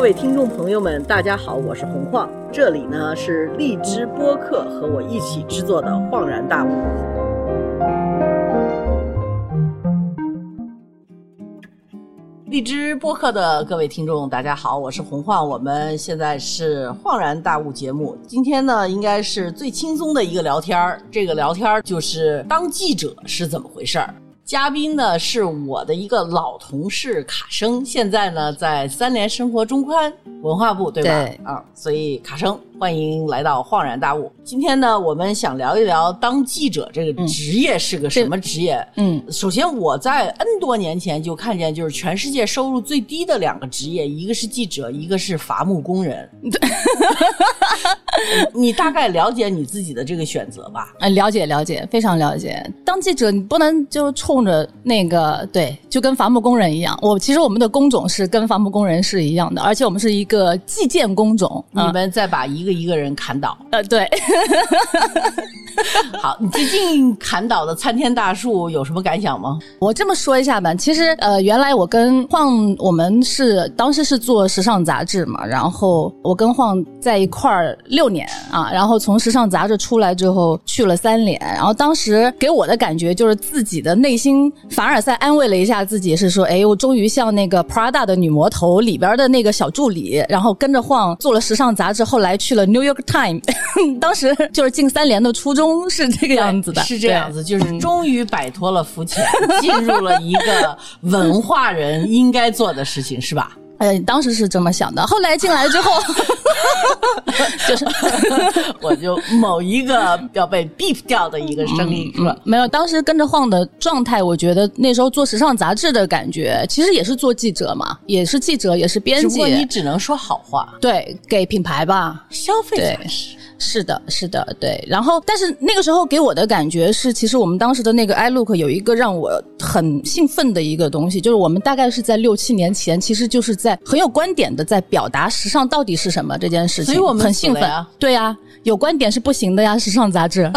各位听众朋友们，大家好，我是洪晃，这里呢是荔枝播客和我一起制作的《恍然大悟》。荔枝播客的各位听众，大家好，我是洪晃，我们现在是《恍然大悟》节目。今天呢，应该是最轻松的一个聊天儿，这个聊天儿就是当记者是怎么回事儿。嘉宾呢是我的一个老同事卡生，现在呢在三联生活中宽文化部，对吧？对啊，所以卡生欢迎来到恍然大悟。今天呢，我们想聊一聊当记者这个职业是个什么职业。嗯，首先我在 N 多年前就看见，就是全世界收入最低的两个职业，一个是记者，一个是伐木工人。你大概了解你自己的这个选择吧？呃，了解了解，非常了解。当记者，你不能就冲着那个对，就跟伐木工人一样。我其实我们的工种是跟伐木工人是一样的，而且我们是一个计件工种。你啊们再把一个一个人砍倒。呃，对，好，你最近砍倒的参天大树有什么感想吗？我这么说一下吧。其实呃，原来我跟晃我们是当时是做时尚杂志嘛，然后我跟晃在一块儿六年啊，然后从时尚杂志出来之后去了三联，然后当时给我的感觉就是自己的内心凡尔赛安慰了一下自己，是说，哎，我终于像那个 Prada 的女魔头里边的那个小助理，然后跟着晃做了时尚杂志，后来去了 New York Time，当时就是进三联的初衷是这个样子的，是这样子，就是终于摆脱了肤浅，进入了一个文化人应该做的事情，是吧？呃，当时是这么想的，后来进来之后，就是 我就某一个要被 beep 掉的一个声音，是吧？没有。当时跟着晃的状态，我觉得那时候做时尚杂志的感觉，其实也是做记者嘛，也是记者，也是编辑。只不过，你只能说好话，对，给品牌吧，消费对。才是。的，是的，对。然后，但是那个时候给我的感觉是，其实我们当时的那个 iLook 有一个让我很兴奋的一个东西，就是我们大概是在六七年前，其实就是在很有观点的在表达时尚到底是什么这件事情，所以我们很兴奋死了呀。对呀、有观点是不行的呀，时尚杂志。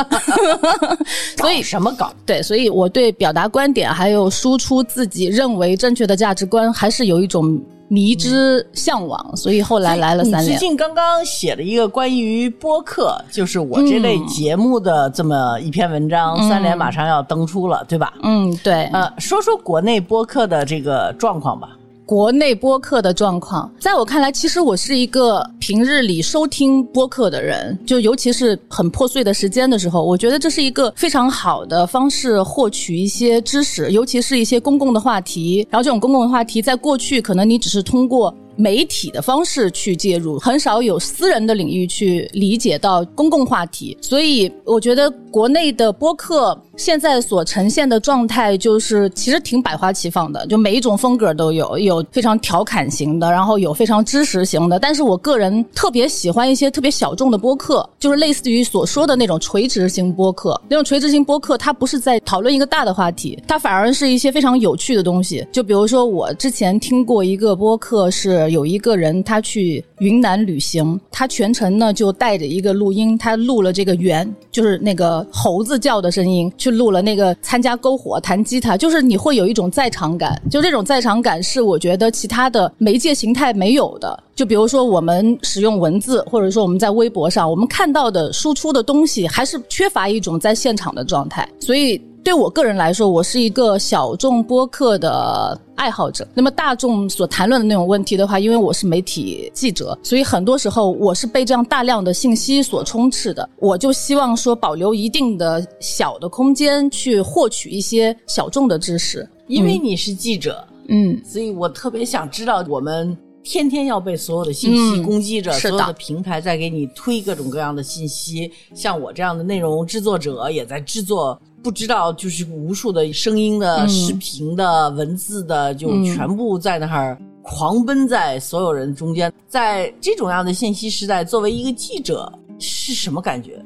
所以搞什么搞？对，所以我对表达观点还有输出自己认为正确的价值观，还是有一种迷之向往。所以后来来了三联。你最近刚刚写了一个关于播客，就是我这类节目的这么一篇文章，三联马上要登出了，对吧？嗯，对。呃，说说国内播客的这个状况吧。国内播客的状况，在我看来，其实我是一个平日里收听播客的人，就尤其是很破碎的时间的时候，我觉得这是一个非常好的方式获取一些知识，尤其是一些公共的话题。然后这种公共的话题，在过去可能你只是通过。媒体的方式去介入，很少有私人的领域去理解到公共话题，所以我觉得国内的播客现在所呈现的状态就是其实挺百花齐放的，就每一种风格都有，有非常调侃型的，然后有非常知识型的。但是我个人特别喜欢一些特别小众的播客，就是类似于所说的那种垂直型播客。那种垂直型播客，它不是在讨论一个大的话题，它反而是一些非常有趣的东西。就比如说我之前听过一个播客是。有一个人他去云南旅行，他全程呢就带着一个录音，他录了这个猿，就是那个猴子叫的声音，去录了那个参加篝火、弹吉他，就是你会有一种在场感，就这种在场感是我觉得其他的媒介形态没有的。就比如说我们使用文字，或者说我们在微博上，我们看到的输出的东西，还是缺乏一种在现场的状态，所以。对我个人来说，我是一个小众播客的爱好者。那么大众所谈论的那种问题的话，因为我是媒体记者，所以很多时候我是被这样大量的信息所充斥的。我就希望说保留一定的小的空间去获取一些小众的知识。因为你是记者，嗯，所以我特别想知道我们。天天要被所有的信息攻击着，嗯、所有的平台在给你推各种各样的信息。像我这样的内容制作者也在制作，不知道就是无数的声音的、嗯、视频的、文字的，就全部在那儿狂奔在所有人中间。在这种样的信息时代，作为一个记者是什么感觉？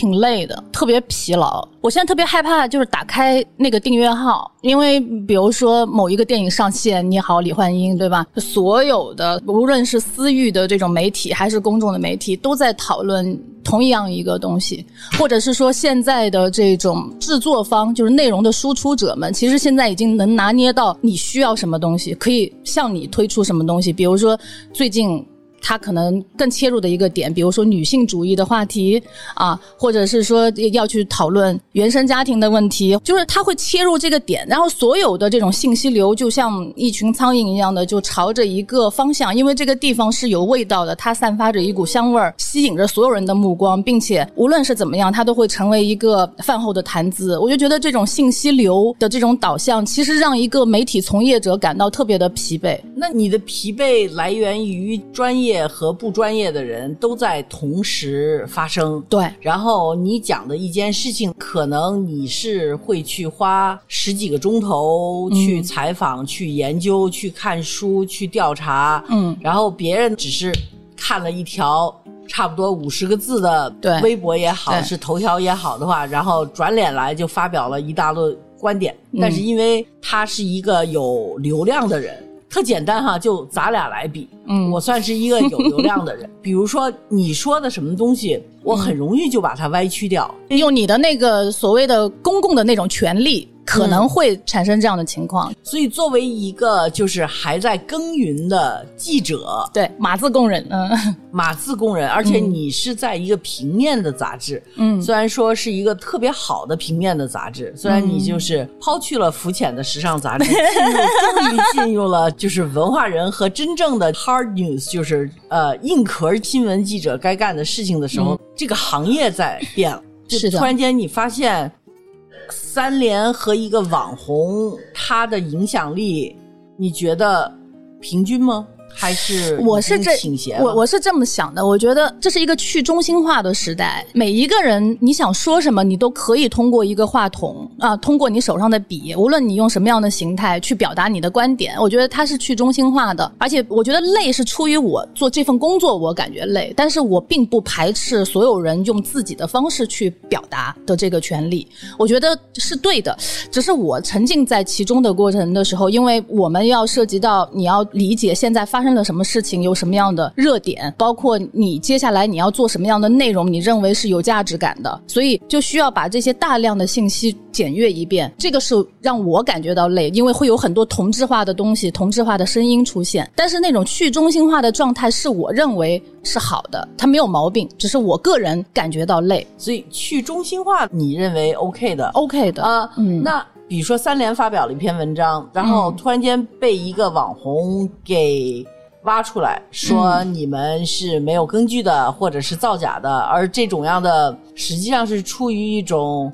挺累的，特别疲劳。我现在特别害怕，就是打开那个订阅号，因为比如说某一个电影上线，你好，李焕英，对吧？所有的无论是私域的这种媒体，还是公众的媒体，都在讨论同样一个东西，或者是说现在的这种制作方，就是内容的输出者们，其实现在已经能拿捏到你需要什么东西，可以向你推出什么东西。比如说最近。他可能更切入的一个点，比如说女性主义的话题啊，或者是说要去讨论原生家庭的问题，就是他会切入这个点，然后所有的这种信息流就像一群苍蝇一样的，就朝着一个方向，因为这个地方是有味道的，它散发着一股香味儿，吸引着所有人的目光，并且无论是怎么样，它都会成为一个饭后的谈资。我就觉得这种信息流的这种导向，其实让一个媒体从业者感到特别的疲惫。那你的疲惫来源于专业？业和不专业的人都在同时发生，对。然后你讲的一件事情，可能你是会去花十几个钟头去采访、去研究、去看书、去调查，嗯。然后别人只是看了一条差不多五十个字的微博也好，是头条也好的话，然后转脸来就发表了一大摞观点。但是因为他是一个有流量的人。特简单哈，就咱俩来比，嗯，我算是一个有 流量的人。比如说你说的什么东西，我很容易就把它歪曲掉，用你的那个所谓的公共的那种权利。可能会产生这样的情况，所以作为一个就是还在耕耘的记者，对码字工人，嗯，码字工人，而且你是在一个平面的杂志，嗯，虽然说是一个特别好的平面的杂志，虽然你就是抛去了浮浅的时尚杂志，进入终于进入了就是文化人和真正的 hard news，就是呃硬壳新闻记者该干的事情的时候，这个行业在变了，是的，突然间你发现。三联和一个网红，他的影响力，你觉得平均吗？还是我是这我我是这么想的，我觉得这是一个去中心化的时代，每一个人你想说什么，你都可以通过一个话筒啊，通过你手上的笔，无论你用什么样的形态去表达你的观点，我觉得它是去中心化的。而且我觉得累是出于我做这份工作，我感觉累，但是我并不排斥所有人用自己的方式去表达的这个权利，我觉得是对的。只是我沉浸在其中的过程的时候，因为我们要涉及到你要理解现在发。发生了什么事情？有什么样的热点？包括你接下来你要做什么样的内容？你认为是有价值感的？所以就需要把这些大量的信息检阅一遍。这个是让我感觉到累，因为会有很多同质化的东西、同质化的声音出现。但是那种去中心化的状态是我认为是好的，它没有毛病，只是我个人感觉到累。所以去中心化，你认为 OK 的？OK 的啊，嗯，那。比如说，三联发表了一篇文章，然后突然间被一个网红给挖出来，说你们是没有根据的，或者是造假的，而这种样的实际上是出于一种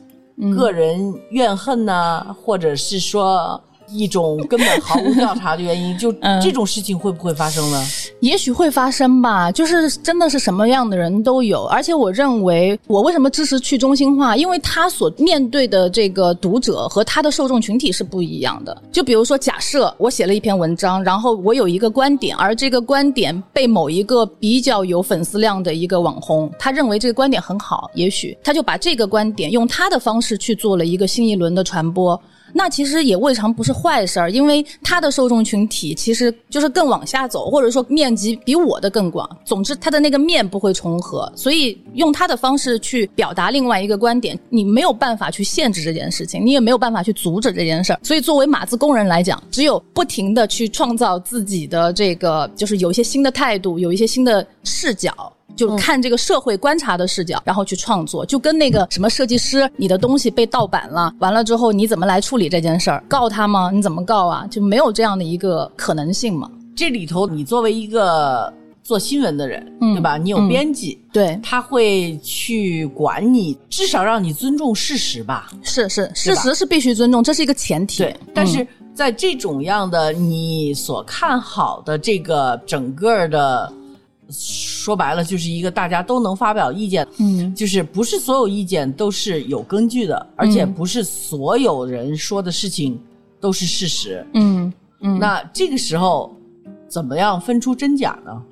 个人怨恨呢，或者是说。一种根本毫无调查的原因，就这种事情会不会发生呢？也许会发生吧，就是真的是什么样的人都有。而且我认为，我为什么支持去中心化？因为他所面对的这个读者和他的受众群体是不一样的。就比如说，假设我写了一篇文章，然后我有一个观点，而这个观点被某一个比较有粉丝量的一个网红，他认为这个观点很好，也许他就把这个观点用他的方式去做了一个新一轮的传播。那其实也未尝不是坏事儿，因为他的受众群体其实就是更往下走，或者说面积比我的更广。总之，他的那个面不会重合，所以用他的方式去表达另外一个观点，你没有办法去限制这件事情，你也没有办法去阻止这件事儿。所以，作为码字工人来讲，只有不停的去创造自己的这个，就是有一些新的态度，有一些新的视角。就看这个社会观察的视角，然后去创作，就跟那个什么设计师，你的东西被盗版了，完了之后你怎么来处理这件事儿？告他吗？你怎么告啊？就没有这样的一个可能性嘛？这里头，你作为一个做新闻的人，对吧？你有编辑，对，他会去管你，至少让你尊重事实吧？是是，事实是必须尊重，这是一个前提。对，但是在这种样的你所看好的这个整个的。说白了，就是一个大家都能发表意见，嗯，就是不是所有意见都是有根据的，而且不是所有人说的事情都是事实，嗯嗯。那这个时候怎么样分出真假呢？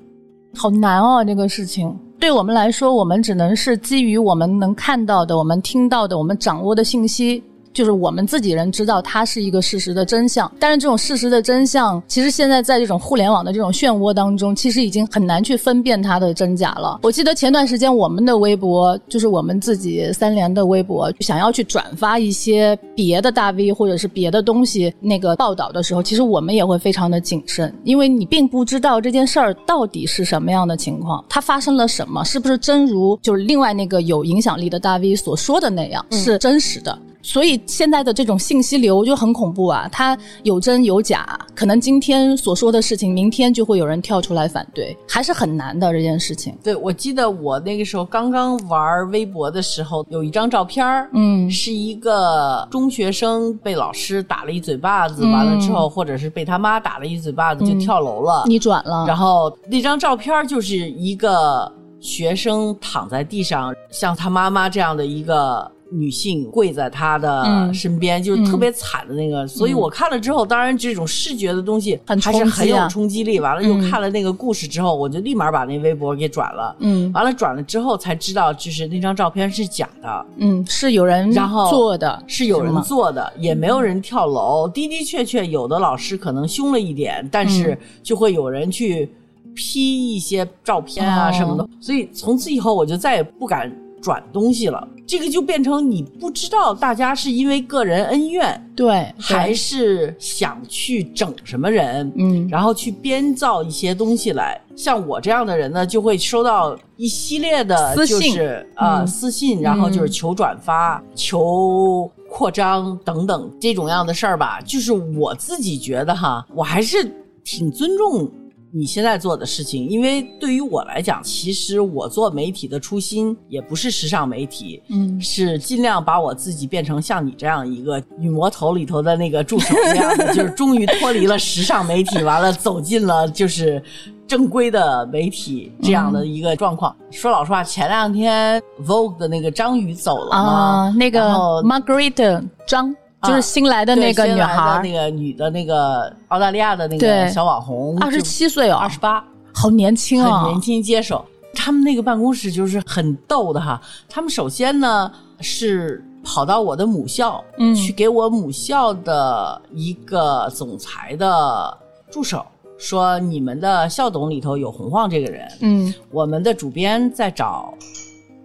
好难哦，这个事情。对我们来说，我们只能是基于我们能看到的、我们听到的、我们掌握的信息。就是我们自己人知道它是一个事实的真相，但是这种事实的真相，其实现在在这种互联网的这种漩涡当中，其实已经很难去分辨它的真假了。我记得前段时间我们的微博，就是我们自己三联的微博，想要去转发一些别的大 V 或者是别的东西那个报道的时候，其实我们也会非常的谨慎，因为你并不知道这件事儿到底是什么样的情况，它发生了什么，是不是真如就是另外那个有影响力的大 V 所说的那样是真实的。所以现在的这种信息流就很恐怖啊，它有真有假，可能今天所说的事情，明天就会有人跳出来反对，还是很难的这件事情。对，我记得我那个时候刚刚玩微博的时候，有一张照片儿，嗯是一个中学生被老师打了一嘴巴子，完了之后，或者是被他妈打了一嘴巴子就跳楼了。你转了，然后那张照片儿就是一个学生躺在地上，像他妈妈这样的一个。女性跪在他的嗯。身边，就是特别惨的那个，所以我看了之后，当然这种视觉的东西很还是很有啊冲击力。完了又看了那个故事之后，我就立马把那微博给转了。嗯。完了转了之后才知道，就是那张照片是假的，嗯，是有人然后做的，是有人做的，也没有人跳楼。的的确确，有的老师可能凶了一点，但嗯。是就会有人去 P 一些照片啊哦。什么的。所以从此以后，我就再也不敢转东西了。这个就变成你不知道大家是因为个人恩怨，对，还是想去整什么人，嗯然后去编造一些东西来。像我这样的人呢，就会收到一系列的，私信就是呃、嗯私信，然后就是求转发、求扩张等等这种样的事儿吧。就是我自己觉得哈，我还是挺尊重。你现在做的事情，因为对于我来讲，其实我做媒体的初心也不是时尚媒体，嗯是尽量把我自己变成像你这样一个女魔头里头的那个助手一样的，就是终于脱离了时尚媒体，完了走进了就是正规的媒体这样的一个状况。说老实话，前两天 Vogue 的那个张宇走了嘛，啊，那个 Margaret 张就是新来的那个女孩那，个女的那个澳大利亚的那个小网红，二十七岁哦，二十八。好年轻啊，很年轻接手。他们那个办公室就是很逗的哈，他们首先呢是跑到我的母校，嗯。去给我母校的一个总裁的助手说，你们的校董里头有洪晃这个人，嗯。我们的主编在找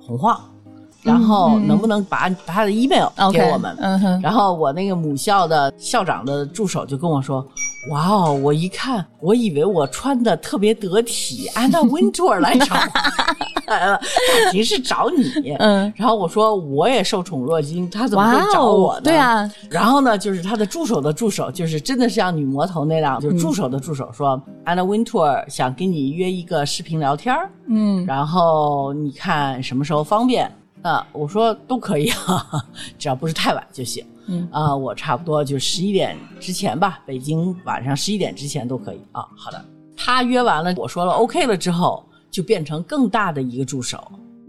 洪晃，然后能不能把把他的 email 给我们？嗯哼，然后我那个母校的校长的助手就跟我说：“哇哦，我一看，我以为我穿的特别得体，安娜温图尔来找我来了，感情是找你。”嗯，然后我说我也受宠若惊，他怎么哇会找我对。啊，然后呢，就是他的助手的助手，就是真的是像女魔头那样，就是助手的助手说，安娜温图尔想跟你约一个视频聊天儿嗯然后你看什么时候方便？啊，我说都可以啊，只要不是太晚就行。嗯啊，我差不多就十一点之前吧，北京晚上十一点之前都可以啊。好的，他约完了，我说了 OK 了之后，就变成更大的一个助手。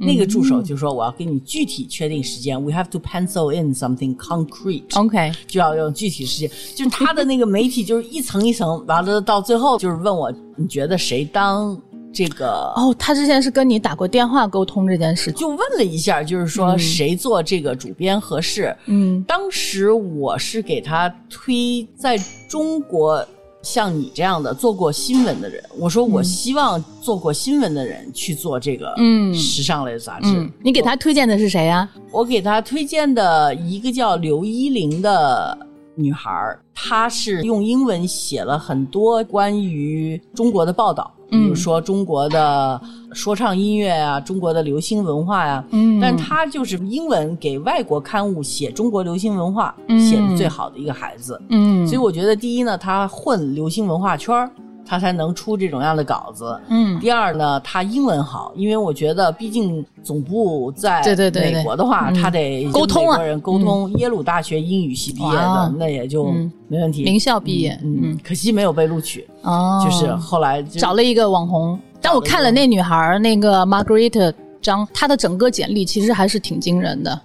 那个助手就说：“我要给你具体确定时间，we have to pencil in something concrete。”，OK，就要用具体时间，就是他的那个媒体就是一层一层，完了到最后就是问我，你觉得谁当这个哦，他之前是跟你打过电话沟通这件事情，就问了一下，就是说谁做这个主编合适。嗯。当时我是给他推在中国像你这样的做过新闻的人，我说我希望做过新闻的人去做这个嗯。时尚类的杂志。嗯，你给他推荐的是谁呀？我给他推荐的一个叫刘依玲的女孩儿，她是用英文写了很多关于中国的报道，比嗯。如说中国的说唱音乐啊，中国的流行文化呀、嗯。但他就是英文给外国刊物写中国流行文化、嗯。写的最好的一个孩子。嗯，所以我觉得，第一呢，他混流行文化圈儿，她才能出这种样的稿子。嗯第二呢，他英文好，因为我觉得毕竟总部在对对对对美国的话，嗯他得沟通啊人沟通。耶鲁大学英语系毕业的，那也就嗯没问题。名校毕业，嗯，嗯可惜没有被录取，哦，就是后来就找了一个网红，但我看了那女孩儿那个 Margaret 张，她的整个简历其实还是挺惊人的。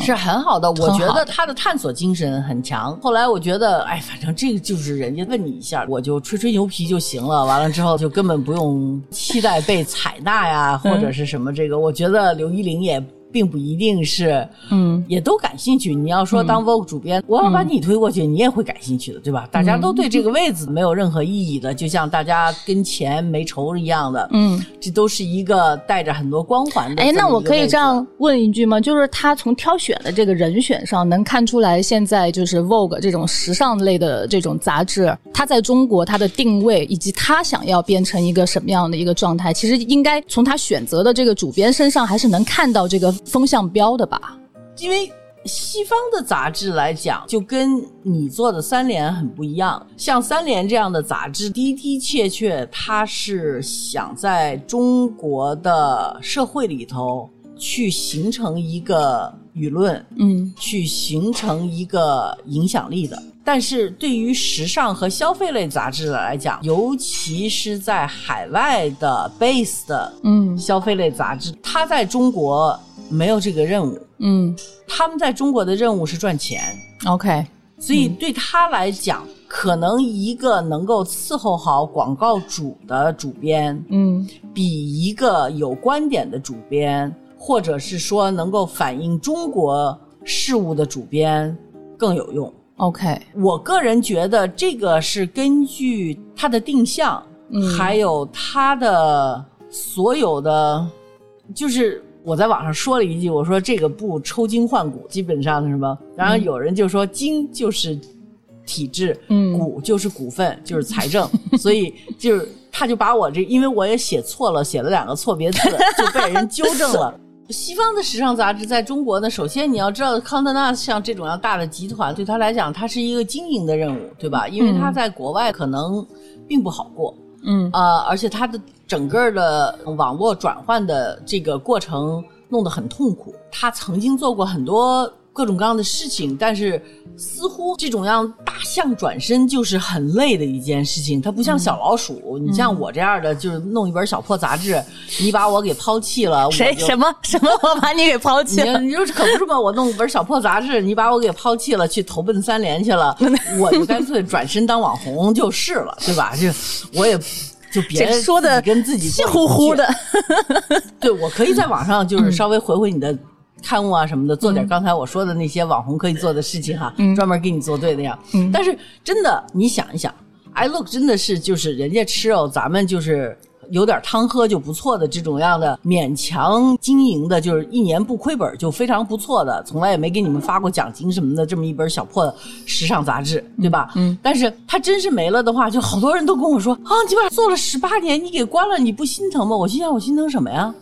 是很好的。我觉得他的探索精神很强。后来我觉得，哎，反正这个就是人家问你一下，我就吹吹牛皮就行了。完了之后就根本不用期待被采纳呀，或者是什么这个。我觉得刘依玲也。并不一定是，嗯，也都感兴趣。你要说当 Vogue 主编，我要把你推过去，你也会感兴趣的，对吧？大家都对这个位子没有任何意义的，就像大家跟钱没仇一样的，嗯，这都是一个带着很多光环的。哎，那我可以这样问一句吗？就是他从挑选的这个人选上，能看出来现在就是 Vogue 这种时尚类的这种杂志，它在中国它的定位，以及他想要变成一个什么样的一个状态，其实应该从他选择的这个主编身上，还是能看到这个。风向标的吧，因为西方的杂志来讲，就跟你做的三联很不一样。像三联这样的杂志，的的确确，它是想在中国的社会里头去形成一个舆论，嗯，去形成一个影响力的。但是对于时尚和消费类杂志来讲，尤其是在海外的 base 的，嗯，消费类杂志，它在中国。没有这个任务，嗯，他们在中国的任务是赚钱，OK，所以对他来讲，可能一个能够伺候好广告主的主编，嗯，比一个有观点的主编，或者是说能够反映中国事务的主编更有用，OK，我个人觉得这个是根据他的定向，嗯，还有他的所有的，就是。我在网上说了一句，我说这个不抽筋换骨，基本上是什么？然后有人就说筋就是体制，嗯，骨就是股份，就是财政，所以就是他就把我这，因为我也写错了，写了两个错别字，就被人纠正了。西方的时尚杂志在中国呢，首先你要知道，康德纳像这种样大的集团，对他来讲，它是一个经营的任务，对吧？因为他在国外可能并不好过。嗯啊，而且他的整个的网络转换的这个过程弄得很痛苦。他曾经做过很多各种各样的事情，但是似乎这种样大象转身就是很累的一件事情。它不像小老鼠，你像我这样的，就是弄一本小破杂志，你把我给抛弃了，谁什么什么我把你给抛弃了？你说可不是嘛？我弄一本小破杂志，你把我给抛弃了，去投奔三联去了，我就干脆转身当网红就是了，对吧？就我也就别说的跟自己气呼呼的。对我可以在网上就是稍微回回你的刊物啊什么的，做点刚才我说的那些网红可以做的事情哈，专门给你做对那样。但是真的，你想一想，I look 真的是就是人家吃肉，咱们就是。有点汤喝就不错的这种样的勉强经营的，就是一年不亏本就非常不错的，从来也没给你们发过奖金什么的，这么一本小破时尚杂志，对吧？嗯。但是它真是没了的话，就好多人都跟我说啊，你把做了十八年，你给关了，你不心疼吗？我心想，我心疼什么呀？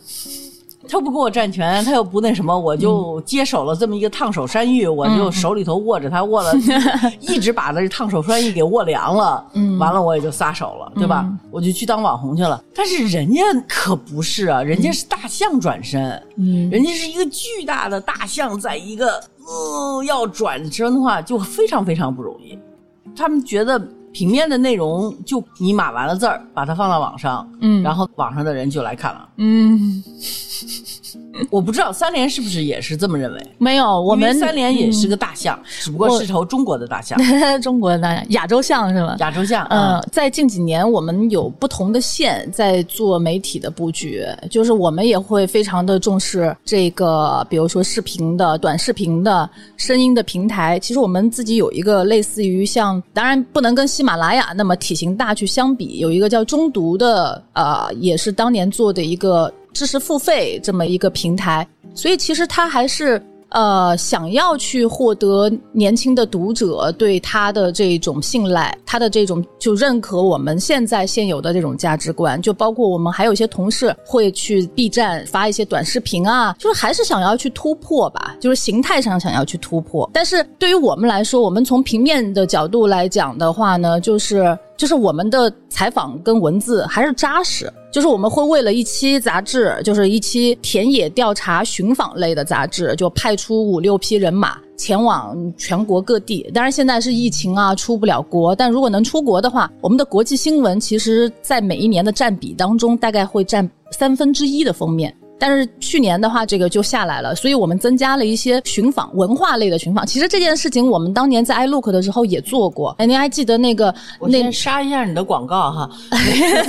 他不给我占全，他又不那什么，我就接手了这么一个烫手山芋，我就手里头握着它，握了，一直把这烫手山芋给握凉了。嗯，完了我也就撒手了，对吧？我就去当网红去了。但是人家可不是啊，人家是大象转身，嗯，人家是一个巨大的大象，在一个呃要转身的话，就非常非常不容易。他们觉得平面的内容就你码完了字儿，把它放到网上，嗯，然后网上的人就来看了，嗯。我不知道三联是不是也是这么认为？没有，我们三联也是个大象，只不过是头中国的大象，中国的大象，亚洲象是吗？亚洲象。嗯，在近几年，我们有不同的线在做媒体的布局，就是我们也会非常的重视这个，比如说视频的、短视频的、声音的平台。其实我们自己有一个类似于像，当然不能跟喜马拉雅那么体型大去相比，有一个叫中读的，呃，也是当年做的一个。知识付费这么一个平台，所以其实他还是呃想要去获得年轻的读者对他的这种信赖，他的这种就认可我们现在现有的这种价值观，就包括我们还有一些同事会去 B 站发一些短视频啊，就是还是想要去突破吧，就是形态上想要去突破。但是对于我们来说，我们从平面的角度来讲的话呢，就是就是我们的采访跟文字还是扎实。就是我们会为了一期杂志，就是一期田野调查寻访类的杂志，就派出五六批人马前往全国各地。当然现在是疫情啊，出不了国。但如果能出国的话，我们的国际新闻其实在每一年的占比当中，大概会占三分之一的封面。但是去年的话，这个就下来了，所以我们增加了一些寻访文化类的寻访。其实这件事情我们当年在 iLook 的时候也做过，哎，您还记得那个那我先杀一下你的广告哈。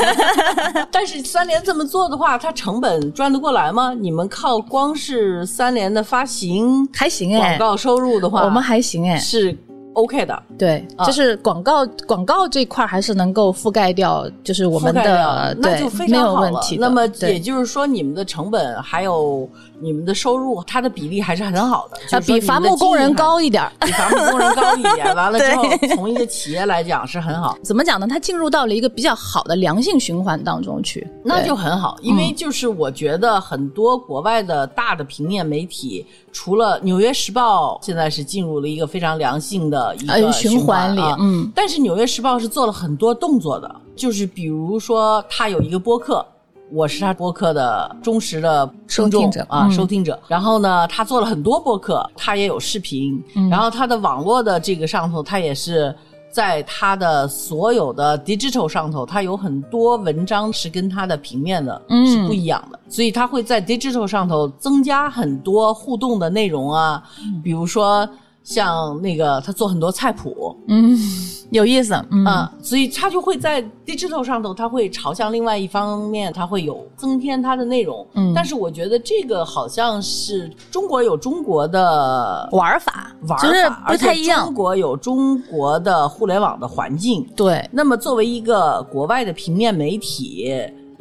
但是三联这么做的话，它成本赚得过来吗？你们靠光是三联的发行还行哎，广告收入的话，我们还行哎，是 OK 的。对，啊就是广告广告这块还是能够覆盖掉，就是我们的对那就非没有常好了。问题。那么也就是说，你们的成本还有你们的收入，它的比例还是很好的，比伐木工人高一点儿。比伐木工人高一点。完了之后，从一个企业来讲是很好，怎么讲呢？它进入到了一个比较好的良性循环当中去，那就很好。因为就是我觉得很多国外的大的平面媒体，除了《纽约时报》，现在是进入了一个非常良性的一呃个循环里啊，嗯，但是《纽约时报》是做了很多动作的，就是比如说它有一个播客。我是他播客的忠实的听众收听者啊，嗯。收听者。然后呢，他做了很多播客，他也有视频，嗯。然后他的网络的这个上头，他也是在他的所有的 digital 上头，他有很多文章是跟他的平面的嗯。是不一样的，所以他会在 digital 上头增加很多互动的内容啊，嗯。比如说像那个他做很多菜谱，嗯，有意思，嗯，啊，所以他就会在 digital 上头，他会朝向另外一方面，他会有增添他的内容。嗯但是我觉得这个好像是中国有中国的玩法玩法，就是不而且太一样中，国有中国的互联网的环境。对，那么作为一个国外的平面媒体，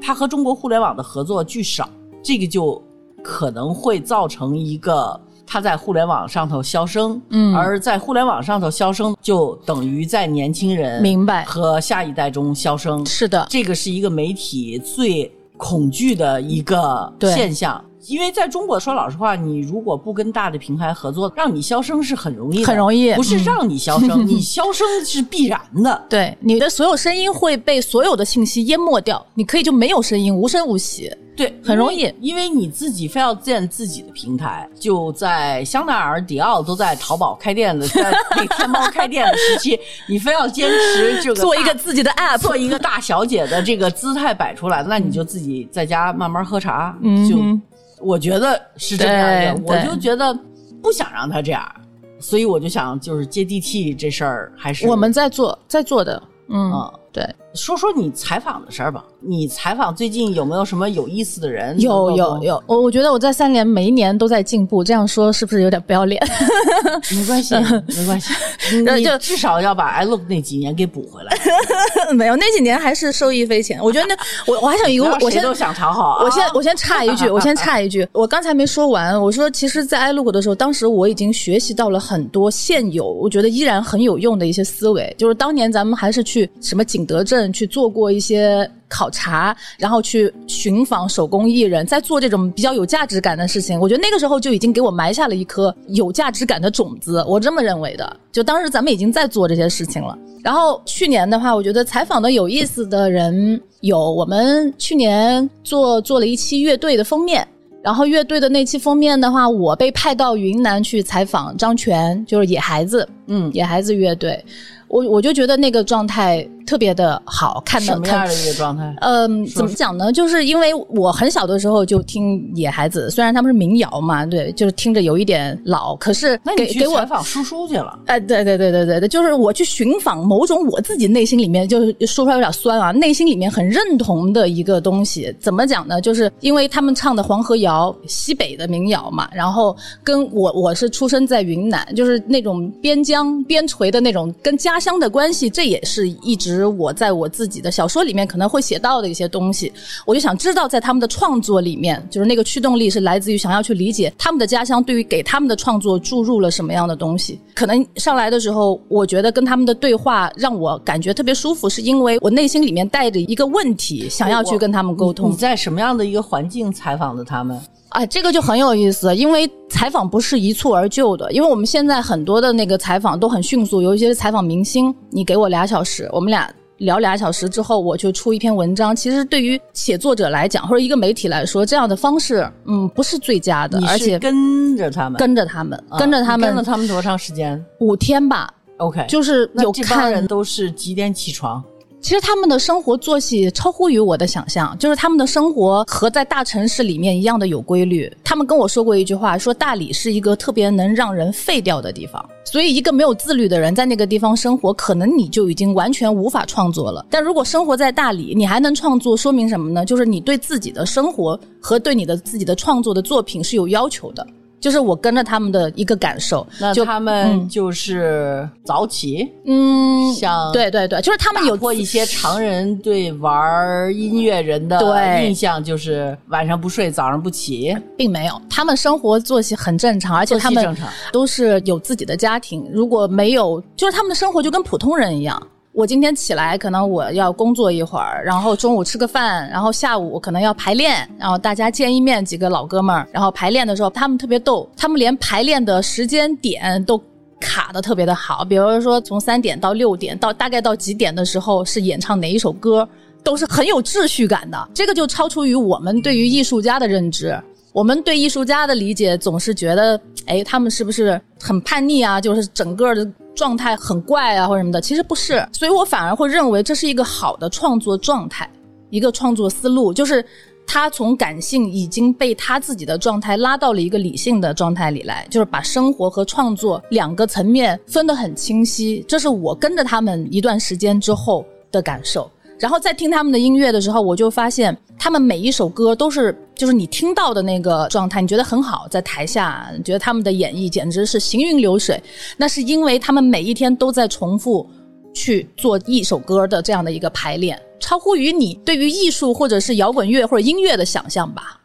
它和中国互联网的合作巨少，这个就可能会造成一个。它在互联网上头消声，嗯而在互联网上头消声，就等于在年轻人明白和下一代中消声。是的，这个是一个媒体最恐惧的一个现象。因为在中国，说老实话，你如果不跟大的平台合作，让你消声是很容易的，很容易不是嗯让你消声，你消声是必然的。对，你的所有声音会被所有的信息淹没掉，你可以就没有声音，无声无息。对，很容易因为，你自己非要建自己的平台，就在香奈儿、迪奥都在淘宝开店的，在那天猫开店的时期，你非要坚持这个做一个自己的 app，做一个大小姐的这个姿态摆出来，那你就自己在家慢慢喝茶。就嗯哼我觉得是这样的，我就觉得不想让他这样，所以我就想，就是接地气这事儿还是我们在做，在做的，嗯，啊。对，说说你采访的事儿吧。你采访最近有没有什么有意思的人？有，有有，我我觉得我在三联每一年都在进步，这样说是不是有点不要脸？没关系，没关系，你就至少要把 iLook 那几年给补回来。没有，那几年还是受益匪浅。我觉得那我我还想一个，我先谁都想讨好啊。我先我先插一句，我先插一句，我刚才没说完。我说，其实，在 iLook 的时候，当时我已经学习到了很多现有，我觉得依然很有用的一些思维。就是当年咱们还是去什么景德镇去做过一些考察，然后去寻访手工艺人，在做这种比较有价值感的事情。我觉得那个时候就已经给我埋下了一颗有价值感的种子，我这么认为的。就当时咱们已经在做这些事情了。然后去年的话，我觉得采访的有意思的人有我们去年做做了一期乐队的封面。然后乐队的那期封面的话，我被派到云南去采访张全，就是野孩子，嗯，野孩子乐队。我我就觉得那个状态特别的好看的看什么样的一个状态？嗯，说怎么讲呢？就是因为我很小的时候就听野孩子，虽然他们是民谣嘛，对，就是听着有一点老，可是那你去给给我采访叔叔去了？哎，对对对对对对，就是我去寻访某种我自己内心里面，就是说出来有点酸啊，内心里面很认同的一个东西。怎么讲呢？就是因为他们唱的黄河谣，西北的民谣嘛，然后跟我我是出生在云南，就是那种边疆边陲的那种跟家乡的关系，这也是一直我在我自己的小说里面可能会写到的一些东西。我就想知道，在他们的创作里面，就是那个驱动力是来自于想要去理解他们的家乡对于给他们的创作注入了什么样的东西。可能上来的时候，我觉得跟他们的对话让我感觉特别舒服，是因为我内心里面带着一个问题，想要去跟他们沟通你。在什么样的一个环境采访的他们？啊，这个就很有意思，因为采访不是一蹴而就的，因为我们现在很多的那个采访都很迅速，尤其是采访明星，你给我俩小时，我们俩聊俩小时之后，我就出一篇文章。其实对于写作者来讲，或者一个媒体来说，这样的方式，嗯，不是最佳的而且跟着他们，跟着他们，啊跟着他们跟了他们多长时间五天吧，？OK，就是有看人都是几点起床？其实他们的生活作息超乎于我的想象，就是他们的生活和在大城市里面一样的有规律。他们跟我说过一句话，说大理是一个特别能让人废掉的地方。所以，一个没有自律的人在那个地方生活，可能你就已经完全无法创作了。但如果生活在大理，你还能创作，说明什么呢？就是你对自己的生活和对你的自己的创作的作品是有要求的。就是我跟着他们的一个感受，就那他们就是早起，嗯，像对对对，就是他们有过一些常人对玩音乐人的对印象，就是晚上不睡，早上不起，并没有，他们生活作息很正常，而且他们都是有自己的家庭。如果没有，就是他们的生活就跟普通人一样。我今天起来，可能我要工作一会儿，然后中午吃个饭，然后下午可能要排练，然后大家见一面，几个老哥们儿，然后排练的时候，他们特别逗，他们连排练的时间点都卡的特别的好，比如说从三点到六点，到大概到几点的时候是演唱哪一首歌，都是很有秩序感的。这个就超出于我们对于艺术家的认知。我们对艺术家的理解总是觉得，哎，他们是不是很叛逆啊？就是整个的状态很怪啊，或者什么的。其实不是，所以我反而会认为这是一个好的创作状态，一个创作思路，就是他从感性已经被他自己的状态拉到了一个理性的状态里来，就是把生活和创作两个层面分得很清晰。这是我跟着他们一段时间之后的感受。然后在听他们的音乐的时候，我就发现他们每一首歌都是，就是你听到的那个状态，你觉得很好，在台下觉得他们的演绎简直是行云流水。那是因为他们每一天都在重复去做一首歌的这样的一个排练，超乎于你对于艺术或者是摇滚乐或者音乐的想象吧。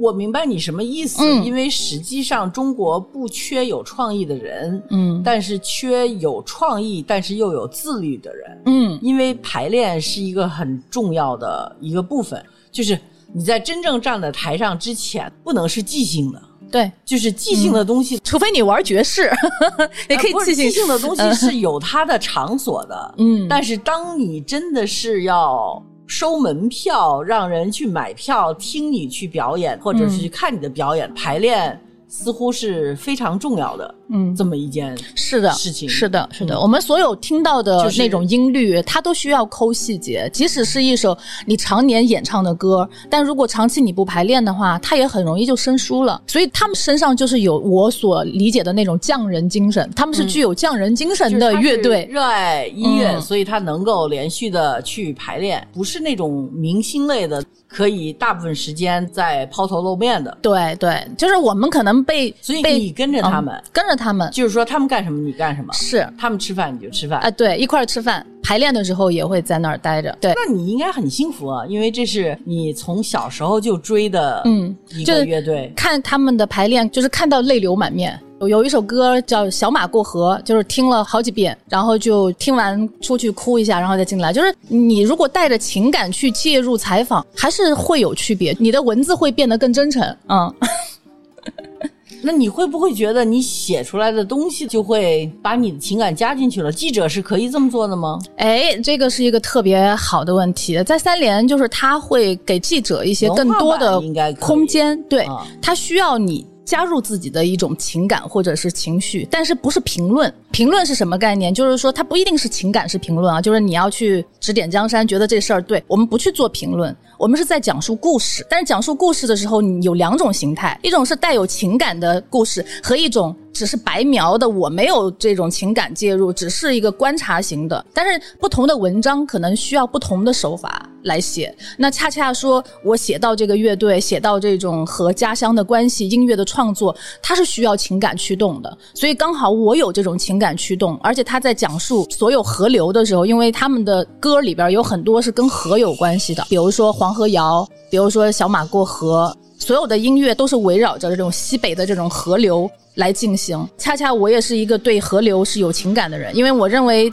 我明白你什么意思，嗯因为实际上中国不缺有创意的人，嗯但是缺有创意但是又有自律的人。嗯因为排练是一个很重要的一个部分，就是你在真正站在台上之前，不能是即兴的，对，就是即兴的东西。除非你玩爵士，也可以。即兴的东西是有它的场所的，嗯但是当你真的是要收门票，让人去买票听你去表演，或者是去看你的表演，排练似乎是非常重要的嗯，这么一件是的，事情。是的，是的，嗯我们所有听到的就是那种音律，它都需要抠细节。即使是一首你常年演唱的歌，但如果长期你不排练的话，它也很容易就生疏了。所以他们身上就是有我所理解的那种匠人精神，他们是具有匠人精神的乐队。热爱音乐，嗯所以他能够连续的去排练，不是那种明星类的，可以大部分时间在抛头露面的。对对，就是我们可能被所以你跟着他们，嗯跟着他们就是说他们干什么你干什么，是他们吃饭你就吃饭。啊，对，一块儿吃饭，排练的时候也会在那儿待着。对，那你应该很幸福啊，因为这是你从小时候就追的，嗯一个乐队。看他们的排练，就是看到泪流满面。有有一首歌叫《小马过河》，就是听了好几遍，然后就听完出去哭一下，然后再进来。就是你如果带着情感去介入采访，还是会有区别，你的文字会变得更真诚。嗯，那你会不会觉得你写出来的东西就会把你的情感加进去了？记者是可以这么做的吗？哎，这个是一个特别好的问题。在三联，就是他会给记者一些更多的空间，对啊他需要你。加入自己的一种情感或者是情绪，但是不是评论？评论是什么概念？就是说，它不一定是情感是评论啊，就是你要去指点江山，觉得这事儿对，我们不去做评论，我们是在讲述故事。但是讲述故事的时候，你有两种形态，一种是带有情感的故事，和一种只是白描的，我没有这种情感介入，只是一个观察型的。但是不同的文章可能需要不同的手法来写。那恰恰说，我写到这个乐队，写到这种和家乡的关系、音乐的创作，它是需要情感驱动的。所以刚好我有这种情感驱动，而且他在讲述所有河流的时候，因为他们的歌里边有很多是跟河有关系的，比如说黄河谣，比如说小马过河。所有的音乐都是围绕着这种西北的这种河流来进行。恰恰我也是一个对河流是有情感的人，因为我认为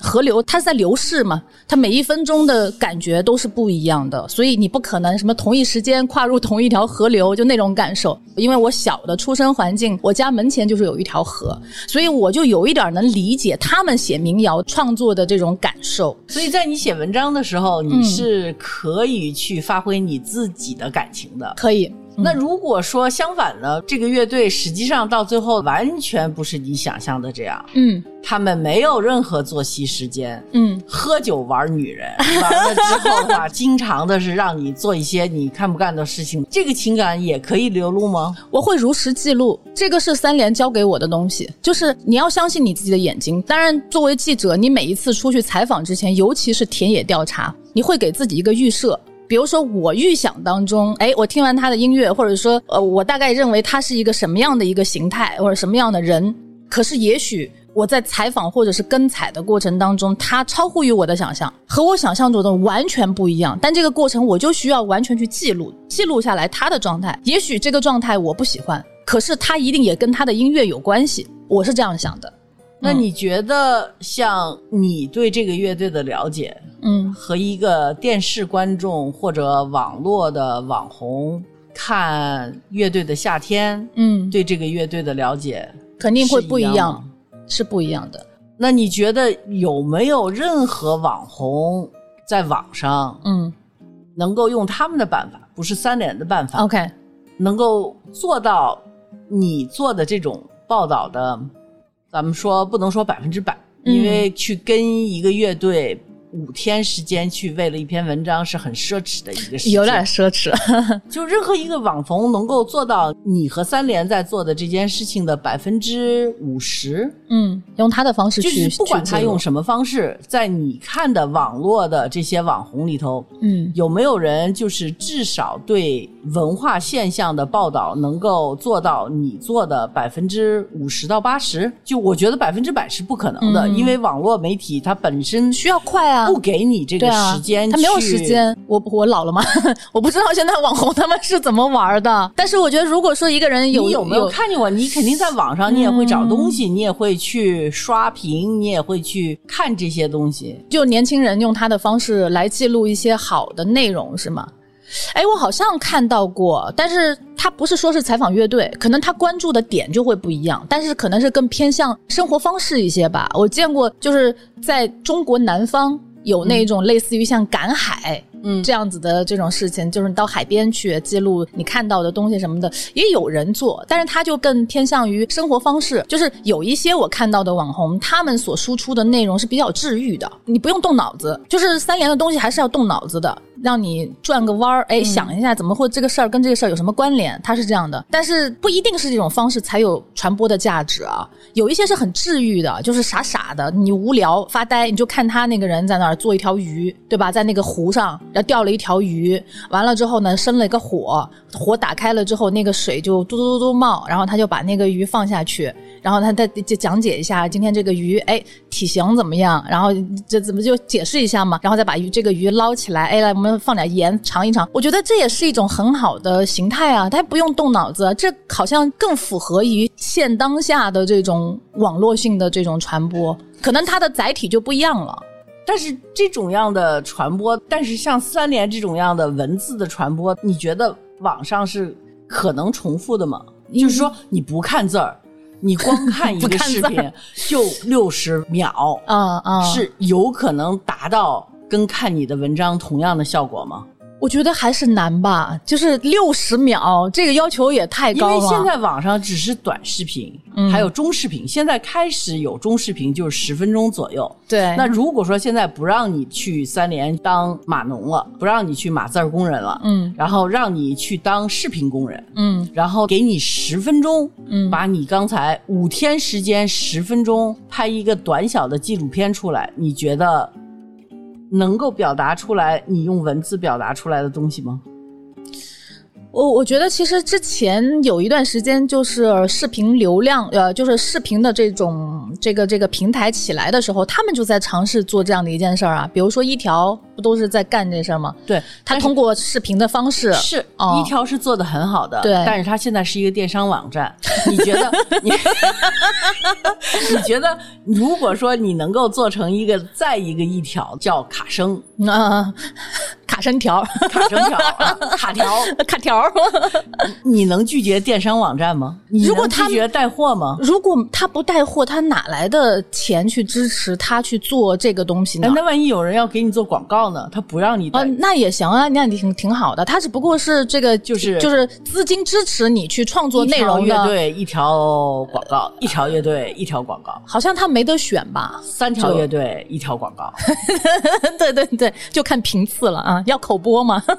河流它是在流逝嘛，它每一分钟的感觉都是不一样的，所以你不可能什么同一时间跨入同一条河流就那种感受。因为我小的出生环境，我家门前就是有一条河，所以我就有一点能理解他们写民谣创作的这种感受。所以在你写文章的时候，嗯你是可以去发挥你自己的感情的。可以，那如果说相反呢，这个乐队实际上到最后完全不是你想象的这样，嗯他们没有任何作息时间，嗯喝酒玩女人，完了之后的话，经常的是让你做一些你看不干的事情，这个情感也可以流露吗？我会如实记录，这个是三联教给我的东西，就是你要相信你自己的眼睛。当然，作为记者，你每一次出去采访之前，尤其是田野调查，你会给自己一个预设。比如说，我预想当中，哎，我听完他的音乐，或者说，呃，我大概认为他是一个什么样的一个形态，或者什么样的人。可是，也许我在采访或者是跟采的过程当中，他超乎于我的想象，和我想象中的完全不一样。但这个过程我就需要完全去记录，记录下来他的状态。也许这个状态我不喜欢，可是他一定也跟他的音乐有关系。我是这样想的。那你觉得，像你对这个乐队的了解，嗯。和一个电视观众或者网络的网红看乐队的夏天，嗯，对这个乐队的了解肯定会不一样是不一样的。那你觉得有没有任何网红在网上嗯。能够用他们的办法，不是三联的办法，，OK，能够做到你做的这种报道的，咱们说不能说百分之百，嗯因为去跟一个乐队五天时间去为了一篇文章是很奢侈的一个事情，有点奢侈。就任何一个网红能够做到你和三联在做的这件事情的百分之五十，嗯，用他的方式就去，是不管他用什么方式，在你看的网络的这些网红里头，嗯有没有人就是至少对文化现象的报道能够做到你做的百分之五十到八十？就我觉得百分之百是不可能的，嗯因为网络媒体它本身需要快啊，不给你这个时间、它没有时。间。我我老了吗？我不知道现在网红他们是怎么玩的。但是我觉得，如果说一个人有你有没有看见我？你肯定在网上，你也会找东嗯西，你也会去刷屏，你也会去看这些东西。就年轻人用他的方式来记录一些好的内容，是吗？哎，我好像看到过，但是他不是说是采访乐队，可能他关注的点就会不一样，但是可能是更偏向生活方式一些吧。我见过，就是在中国南方有那种类似于像赶海。嗯这样子的这种事情，就是你到海边去记录你看到的东西什么的，也有人做，但是他就更偏向于生活方式。就是有一些我看到的网红，他们所输出的内容是比较治愈的，你不用动脑子，就是三联的东西还是要动脑子的，让你转个弯儿，哎，想一下怎么会这个事儿跟这个事儿有什么关联，它是这样的。但是不一定是这种方式才有传播的价值啊，有一些是很治愈的，就是傻傻的，你无聊发呆，你就看他那个人在那儿做一条鱼，对吧？在那个湖上，然后钓了一条鱼，完了之后呢，生了一个火，火打开了之后，那个水就嘟嘟嘟嘟冒，然后他就把那个鱼放下去，然后他再就讲解一下今天这个鱼，哎，体型怎么样，然后这怎么就解释一下嘛，然后再把鱼这个鱼捞起来，哎，来我们放点盐尝一尝，我觉得这也是一种很好的形态啊，它不用动脑子，这好像更符合于现当下的这种网络性的这种传播，可能它的载体就不一样了。但是这种样的传播，但是像三联这种样的文字的传播，你觉得网上是可能重复的吗？就是说你不看字儿，你光看一个 视频就六十秒，啊啊，是有可能达到跟看你的文章同样的效果吗？我觉得还是难吧，就是六十秒，这个要求也太因高了。因为现在网上只是短视频，嗯还有中视频，现在开始有中视频，就是十分钟左右。对那如果说现在不让你去三联当码农了，不让你去码字儿工人了，嗯然后让你去当视频工人，嗯然后给你十分钟，嗯把你刚才五天时间十分钟拍一个短小的纪录片出来，你觉得能够表达出来你用文字表达出来的东西吗？我我觉得其实之前有一段时间，就是视频流量，呃，就是视频的这种这个这个平台起来的时候，他们就在尝试做这样的一件事儿啊。比如说一条不都是在干这事儿吗？对，他通过视频的方式，是哦一条是做的很好的，对但是他现在是一个电商网站，你觉得你 你觉得如果说你能够做成一个再一个一条叫卡生，啊，卡山条，卡山条、啊卡条，卡条。你能拒绝电商网站吗？你能如果他拒绝带货吗？如果他不带货，他哪来的钱去支持他去做这个东西呢哎，？那万一有人要给你做广告呢？他不让你带，呃，那也行啊，那也挺挺好的。他只不过是这个，就是就是资金支持你去创作内容的，队一条广告，一条乐队一条广告，好像他没得选吧？三条乐队一条广告。对对对，就看频次了啊，要口播吗？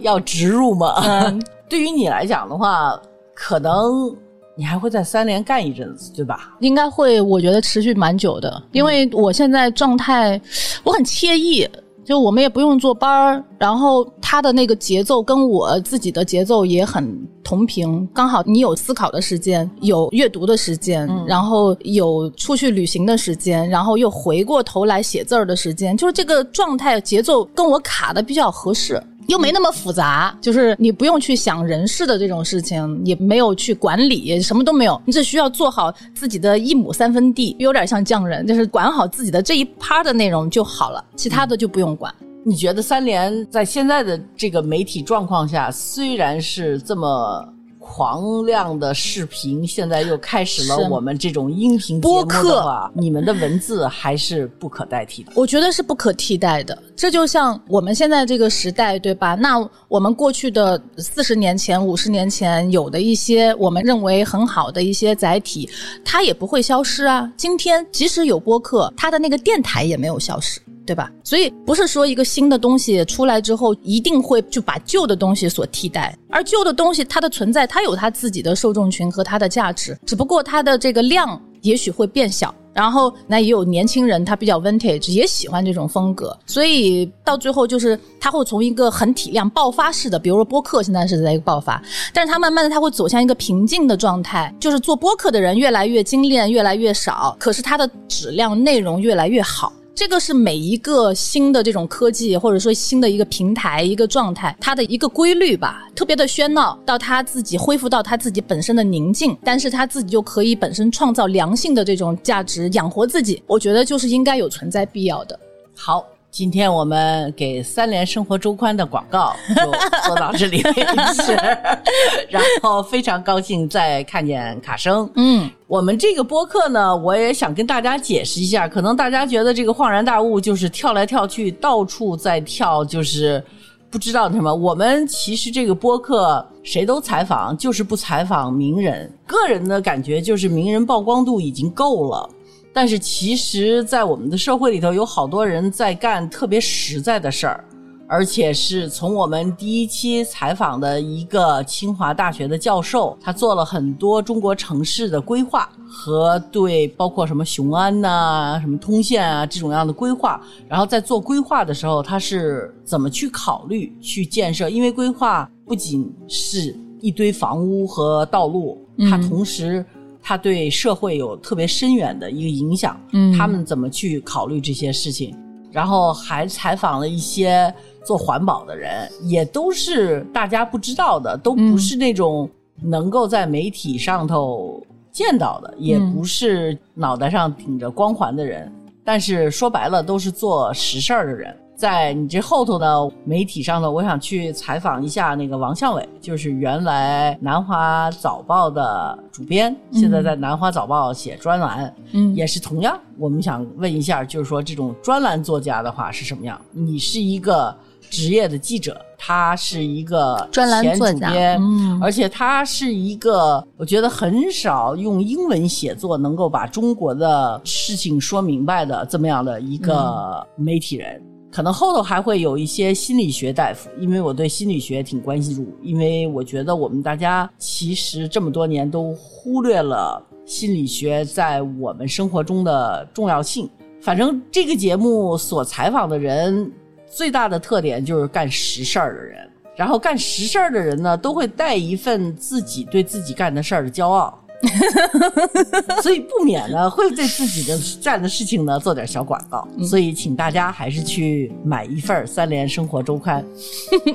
要植入吗？嗯对于你来讲的话，可能你还会在三联干一阵子，对吧？应该会，我觉得持续蛮久的，因为我现在状态我很惬意。就我们也不用坐班儿，然后他的那个节奏跟我自己的节奏也很同频，刚好你有思考的时间，有阅读的时间，然后有出去旅行的时间，然后又回过头来写字儿的时间，就是这个状态节奏跟我卡的比较合适。又没那么复杂，就是你不用去想人事的这种事情，也没有去管理，什么都没有，你只需要做好自己的一亩三分地，有点像匠人，就是管好自己的这一趴的内容就好了，其他的就不用管。你觉得三联在现在的这个媒体状况下，虽然是这么狂亮的视频，现在又开始了我们这种音频播客，你们的文字还是不可代替的。我觉得是不可替代的。这就像我们现在这个时代，对吧？那我们过去的四十年前、五十年前有的一些我们认为很好的一些载体，它也不会消失啊。今天即使有播客，它的那个电台也没有消失。对吧？所以不是说一个新的东西出来之后，一定会就把旧的东西所替代，而旧的东西它的存在，它有它自己的受众群和它的价值，只不过它的这个量也许会变小。然后那也有年轻人，他比较 vintage，也喜欢这种风格，所以到最后就是他会从一个很体量爆发式的，比如说播客现在是在一个爆发，但是他慢慢的他会走向一个平静的状态，就是做播客的人越来越精炼，越来越少，可是它的质量内容越来越好。这个是每一个新的这种科技，或者说新的一个平台、一个状态，它的一个规律吧。特别的喧闹，到它自己恢复到它自己本身的宁静，但是它自己又可以本身创造良性的这种价值，养活自己。我觉得就是应该有存在必要的。好，今天我们给三联生活周刊的广告就做到这里为止，然后非常高兴再看见卡生。嗯，我们这个播客呢，我也想跟大家解释一下，可能大家觉得这个恍然大悟就是跳来跳去，到处在跳，就是不知道什么。我们其实这个播客谁都采访，就是不采访名人。个人的感觉就是名人曝光度已经够了。但是其实，在我们的社会里头，有好多人在干特别实在的事儿，而且是从我们第一期采访的一个清华大学的教授，他做了很多中国城市的规划和对包括什么雄安呐、什么通县啊这种样的规划。然后在做规划的时候，他是怎么去考虑去建设？因为规划不仅是一堆房屋和道路，它同时。它对社会有特别深远的一个影响，嗯他们怎么去考虑这些事情？然后还采访了一些做环保的人，也都是大家不知道的，都不是那种能够在媒体上头见到的，也不是脑袋上顶着光环的人，但是说白了都是做实事儿的人。在你这后头呢，媒体上呢，我想去采访一下那个王向伟，就是原来南华早报的主编，现在在南华早报写专栏，嗯也是同样，我们想问一下，就是说这种专栏作家的话是什么样？你是一个职业的记者，他是一个专栏作家，嗯而且他是一个，我觉得很少用英文写作能够把中国的事情说明白的这么样的一个媒体人。可能后头还会有一些心理学大夫，因为我对心理学挺关心注，因为我觉得我们大家其实这么多年都忽略了心理学在我们生活中的重要性。反正这个节目所采访的人最大的特点就是干实事儿的人，然后干实事儿的人呢，都会带一份自己对自己干的事儿的骄傲。所以不免呢会对自己的站的事情呢做点小广告，所以请大家还是去买一份《三联生活周刊》，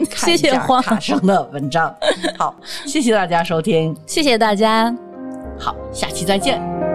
看一下卡生的文章。好，谢谢大家收听，谢谢大家。好，下期再见。